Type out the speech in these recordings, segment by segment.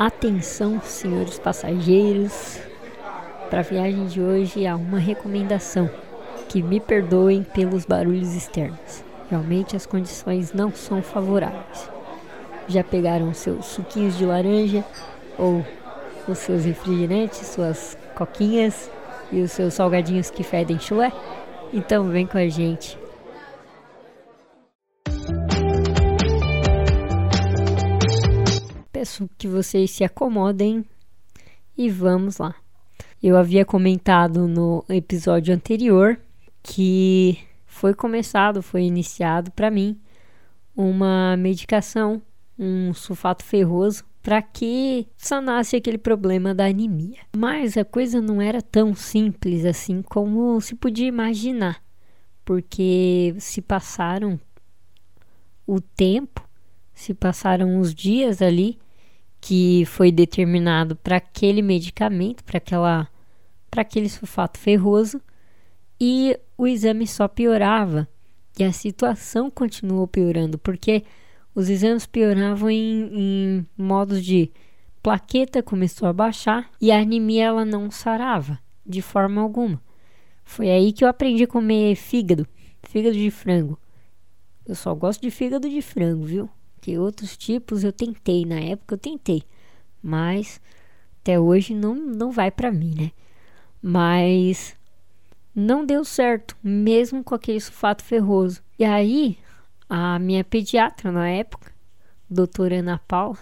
Atenção, senhores passageiros. Para a viagem de hoje há uma recomendação: que me perdoem pelos barulhos externos. Realmente as condições não são favoráveis. Já pegaram seus suquinhos de laranja ou os seus refrigerantes, suas coquinhas e os seus salgadinhos que fedem chulé? Então vem com a gente. Peço que vocês se acomodem e vamos lá. Eu havia comentado no episódio anterior que foi começado, foi iniciado para mim uma medicação, um sulfato ferroso para que sanasse aquele problema da anemia. Mas a coisa não era tão simples assim como se podia imaginar, porque se passaram o tempo, se passaram os dias ali que foi determinado para aquele medicamento, para aquela para aquele sulfato ferroso, e o exame só piorava. E a situação continuou piorando, porque os exames pioravam em, em modos de plaqueta começou a baixar e a anemia ela não sarava de forma alguma. Foi aí que eu aprendi a comer fígado, fígado de frango. Eu só gosto de fígado de frango, viu? Que outros tipos eu tentei, na época eu tentei, mas até hoje não, não vai para mim, né? Mas não deu certo, mesmo com aquele sulfato ferroso. E aí, a minha pediatra na época, doutora Ana Paula,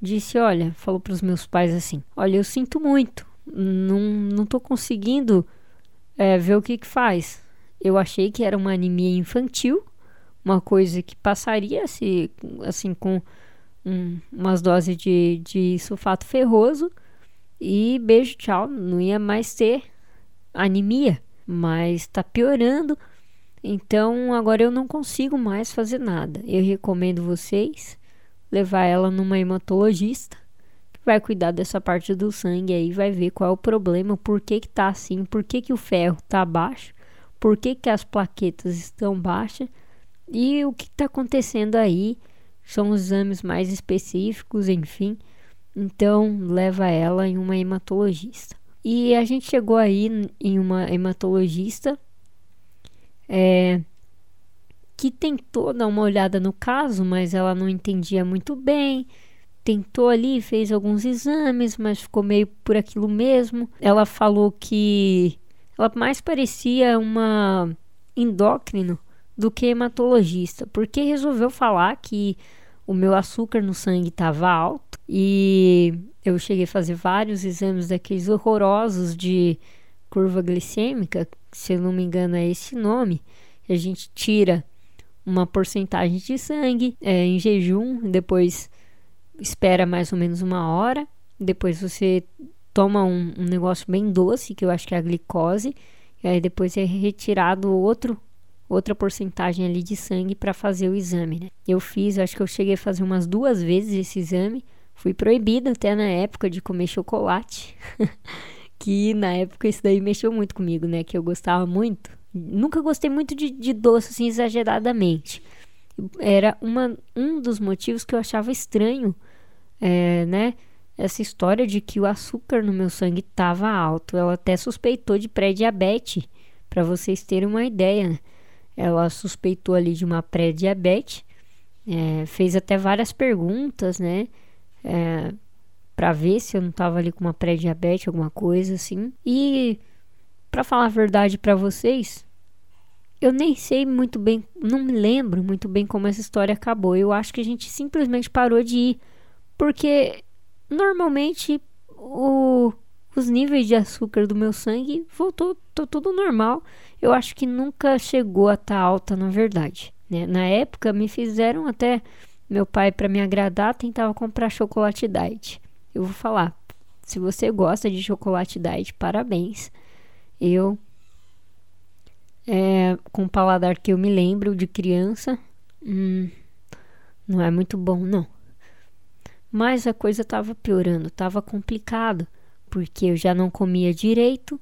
disse: Olha, falou para os meus pais assim: Olha, eu sinto muito, não, não tô conseguindo é, ver o que, que faz. Eu achei que era uma anemia infantil uma coisa que passaria se assim com um, umas doses de, de sulfato ferroso e beijo, tchau, não ia mais ter anemia, mas está piorando. Então agora eu não consigo mais fazer nada. Eu recomendo vocês levar ela numa hematologista que vai cuidar dessa parte do sangue aí, vai ver qual é o problema, por que que tá assim, por que que o ferro tá baixo, por que que as plaquetas estão baixas e o que está acontecendo aí são os exames mais específicos, enfim. Então, leva ela em uma hematologista. E a gente chegou aí em uma hematologista é, que tentou dar uma olhada no caso, mas ela não entendia muito bem. Tentou ali, fez alguns exames, mas ficou meio por aquilo mesmo. Ela falou que ela mais parecia uma endócrino do que hematologista, porque resolveu falar que o meu açúcar no sangue estava alto e eu cheguei a fazer vários exames daqueles horrorosos de curva glicêmica, se não me engano é esse nome, a gente tira uma porcentagem de sangue é, em jejum, depois espera mais ou menos uma hora, depois você toma um, um negócio bem doce, que eu acho que é a glicose, e aí depois é retirado outro outra porcentagem ali de sangue para fazer o exame, né? Eu fiz, acho que eu cheguei a fazer umas duas vezes esse exame. Fui proibida até na época de comer chocolate. que na época isso daí mexeu muito comigo, né? Que eu gostava muito. Nunca gostei muito de, de doce, assim, exageradamente. Era uma, um dos motivos que eu achava estranho, é, né? Essa história de que o açúcar no meu sangue estava alto. Ela até suspeitou de pré-diabetes, para vocês terem uma ideia, né? Ela suspeitou ali de uma pré-diabetes, é, fez até várias perguntas, né? É, para ver se eu não tava ali com uma pré-diabetes, alguma coisa assim. E para falar a verdade para vocês, eu nem sei muito bem, não me lembro muito bem como essa história acabou. Eu acho que a gente simplesmente parou de ir, porque normalmente o, os níveis de açúcar do meu sangue voltou tudo normal eu acho que nunca chegou a estar tá alta, na verdade. Né? Na época, me fizeram até. Meu pai, para me agradar, tentava comprar chocolate diet. Eu vou falar, se você gosta de chocolate diet, parabéns. Eu, é, com o paladar que eu me lembro de criança, hum, não é muito bom, não. Mas a coisa estava piorando, estava complicado, porque eu já não comia direito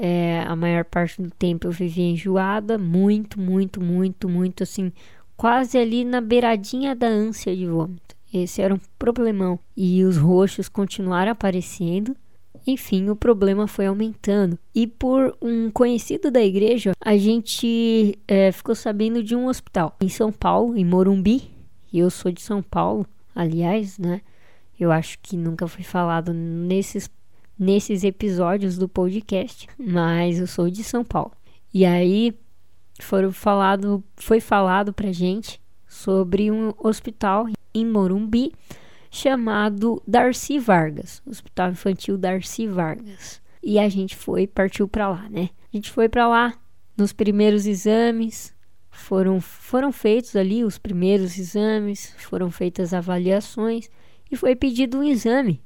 é, a maior parte do tempo eu vivia enjoada, muito, muito, muito, muito assim, quase ali na beiradinha da ânsia de vômito. Esse era um problemão. E os roxos continuaram aparecendo. Enfim, o problema foi aumentando. E por um conhecido da igreja, a gente é, ficou sabendo de um hospital em São Paulo, em Morumbi. Eu sou de São Paulo, aliás, né? Eu acho que nunca foi falado nesses, nesses episódios do podcast, mas eu sou de São Paulo. E aí foram falado, foi falado pra gente sobre um hospital em Morumbi chamado Darcy Vargas, Hospital Infantil Darcy Vargas. E a gente foi, partiu para lá, né? A gente foi para lá nos primeiros exames, foram foram feitos ali os primeiros exames, foram feitas avaliações e foi pedido um exame.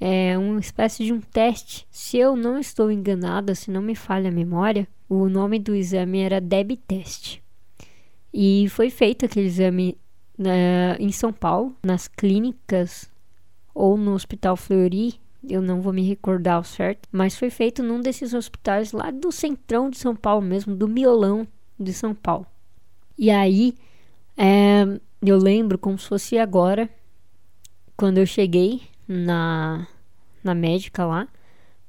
É uma espécie de um teste. Se eu não estou enganada, se não me falha a memória, o nome do exame era DEB Test. E foi feito aquele exame né, em São Paulo, nas clínicas ou no Hospital Fleury, eu não vou me recordar ao certo, mas foi feito num desses hospitais lá do centrão de São Paulo mesmo, do miolão de São Paulo. E aí, é, eu lembro como se fosse agora, quando eu cheguei na, na médica lá,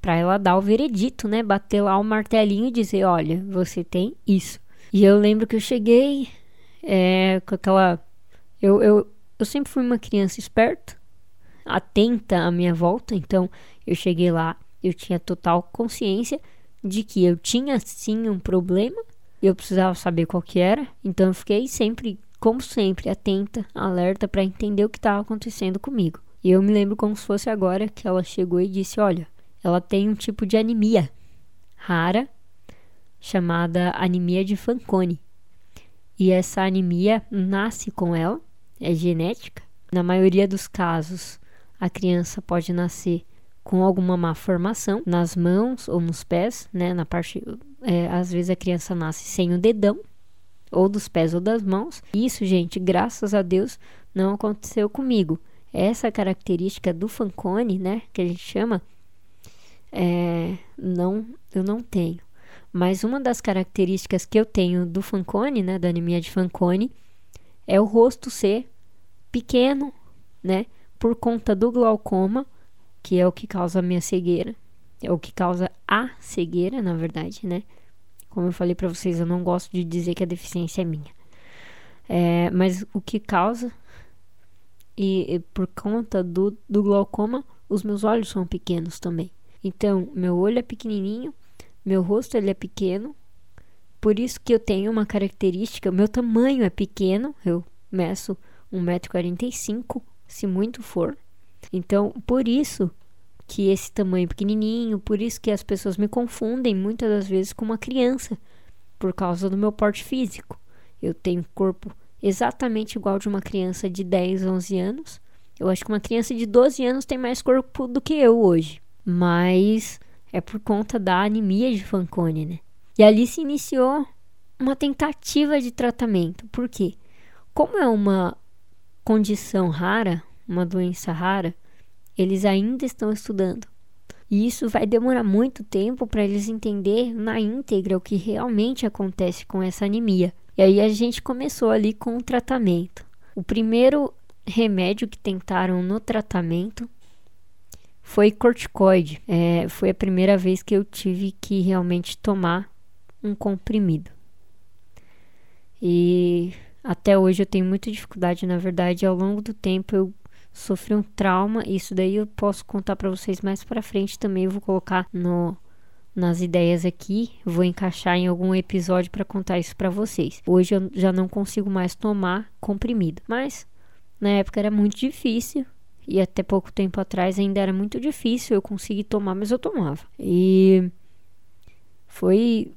para ela dar o veredito, né? Bater lá o martelinho e dizer: olha, você tem isso. E eu lembro que eu cheguei é, com aquela. Eu, eu, eu sempre fui uma criança esperta, atenta à minha volta, então eu cheguei lá, eu tinha total consciência de que eu tinha sim um problema, eu precisava saber qual que era, então eu fiquei sempre, como sempre, atenta, alerta para entender o que estava acontecendo comigo. E eu me lembro como se fosse agora que ela chegou e disse: Olha, ela tem um tipo de anemia rara chamada anemia de Fanconi. E essa anemia nasce com ela, é genética. Na maioria dos casos, a criança pode nascer com alguma má formação nas mãos ou nos pés, né? Na parte, é, às vezes a criança nasce sem o dedão, ou dos pés ou das mãos. Isso, gente, graças a Deus, não aconteceu comigo. Essa característica do Fanconi, né, que a gente chama, é, não, eu não tenho. Mas uma das características que eu tenho do Fanconi, né, da anemia de Fanconi, é o rosto ser pequeno, né, por conta do glaucoma, que é o que causa a minha cegueira, é o que causa a cegueira, na verdade, né? Como eu falei para vocês, eu não gosto de dizer que a deficiência é minha. É, mas o que causa, e, e por conta do, do glaucoma, os meus olhos são pequenos também. Então, meu olho é pequenininho meu rosto ele é pequeno, por isso que eu tenho uma característica, meu tamanho é pequeno, eu meço 1,45m, se muito for. Então, por isso que esse tamanho pequenininho, por isso que as pessoas me confundem muitas das vezes com uma criança, por causa do meu porte físico. Eu tenho corpo exatamente igual de uma criança de 10, 11 anos. Eu acho que uma criança de 12 anos tem mais corpo do que eu hoje. Mas é por conta da anemia de Fanconi, né? E ali se iniciou uma tentativa de tratamento. Por quê? Como é uma condição rara, uma doença rara, eles ainda estão estudando. E isso vai demorar muito tempo para eles entender na íntegra o que realmente acontece com essa anemia. E aí a gente começou ali com o tratamento. O primeiro remédio que tentaram no tratamento foi corticoide. É, foi a primeira vez que eu tive que realmente tomar um comprimido. E até hoje eu tenho muita dificuldade, na verdade, ao longo do tempo eu sofri um trauma, isso daí eu posso contar para vocês mais para frente também, eu vou colocar no nas ideias aqui, vou encaixar em algum episódio para contar isso para vocês. Hoje eu já não consigo mais tomar comprimido, mas na época era muito difícil e até pouco tempo atrás ainda era muito difícil eu conseguir tomar, mas eu tomava. E foi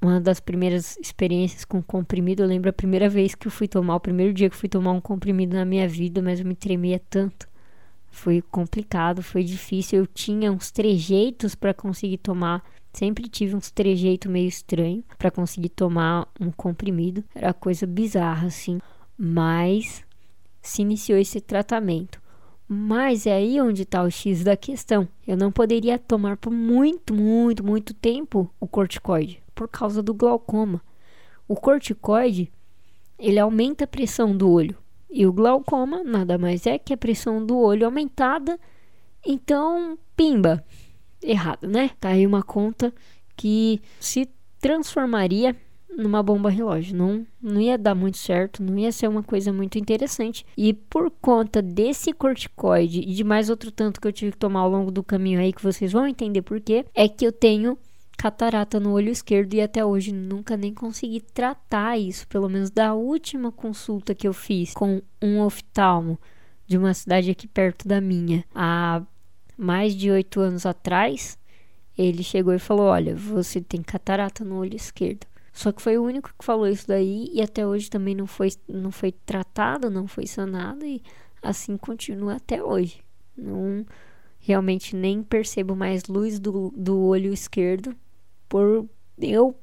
uma das primeiras experiências com comprimido. Eu lembro a primeira vez que eu fui tomar, o primeiro dia que eu fui tomar um comprimido na minha vida, mas eu me tremia tanto. Foi complicado, foi difícil. Eu tinha uns trejeitos para conseguir tomar. Sempre tive uns trejeitos meio estranho para conseguir tomar um comprimido. Era coisa bizarra assim. Mas se iniciou esse tratamento. Mas é aí onde está o X da questão. Eu não poderia tomar por muito, muito, muito tempo o corticoide por causa do glaucoma. O corticoide ele aumenta a pressão do olho. E o glaucoma nada mais é que a pressão do olho aumentada. Então, pimba, errado, né? Tá aí uma conta que se transformaria numa bomba relógio. Não, não ia dar muito certo, não ia ser uma coisa muito interessante. E por conta desse corticoide e de mais outro tanto que eu tive que tomar ao longo do caminho aí, que vocês vão entender por quê, é que eu tenho catarata no olho esquerdo e até hoje nunca nem consegui tratar isso, pelo menos da última consulta que eu fiz com um oftalmo de uma cidade aqui perto da minha, há mais de oito anos atrás, ele chegou e falou: Olha, você tem catarata no olho esquerdo. Só que foi o único que falou isso daí e até hoje também não foi, não foi tratado, não foi sanado e assim continua até hoje. Não realmente nem percebo mais luz do, do olho esquerdo por eu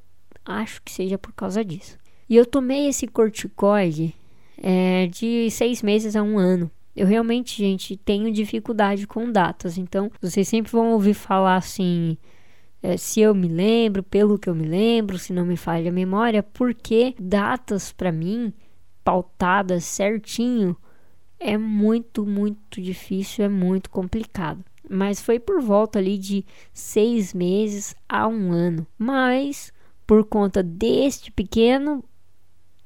acho que seja por causa disso. E eu tomei esse corticoide é, de seis meses a um ano. Eu realmente, gente, tenho dificuldade com datas. Então, vocês sempre vão ouvir falar assim é, se eu me lembro, pelo que eu me lembro, se não me falha a memória, porque datas para mim, pautadas certinho, é muito, muito difícil, é muito complicado. Mas foi por volta ali de seis meses a um ano. Mas por conta deste pequeno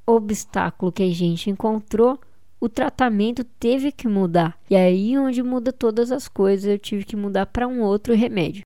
obstáculo que a gente encontrou, o tratamento teve que mudar. E aí onde muda todas as coisas, eu tive que mudar para um outro remédio.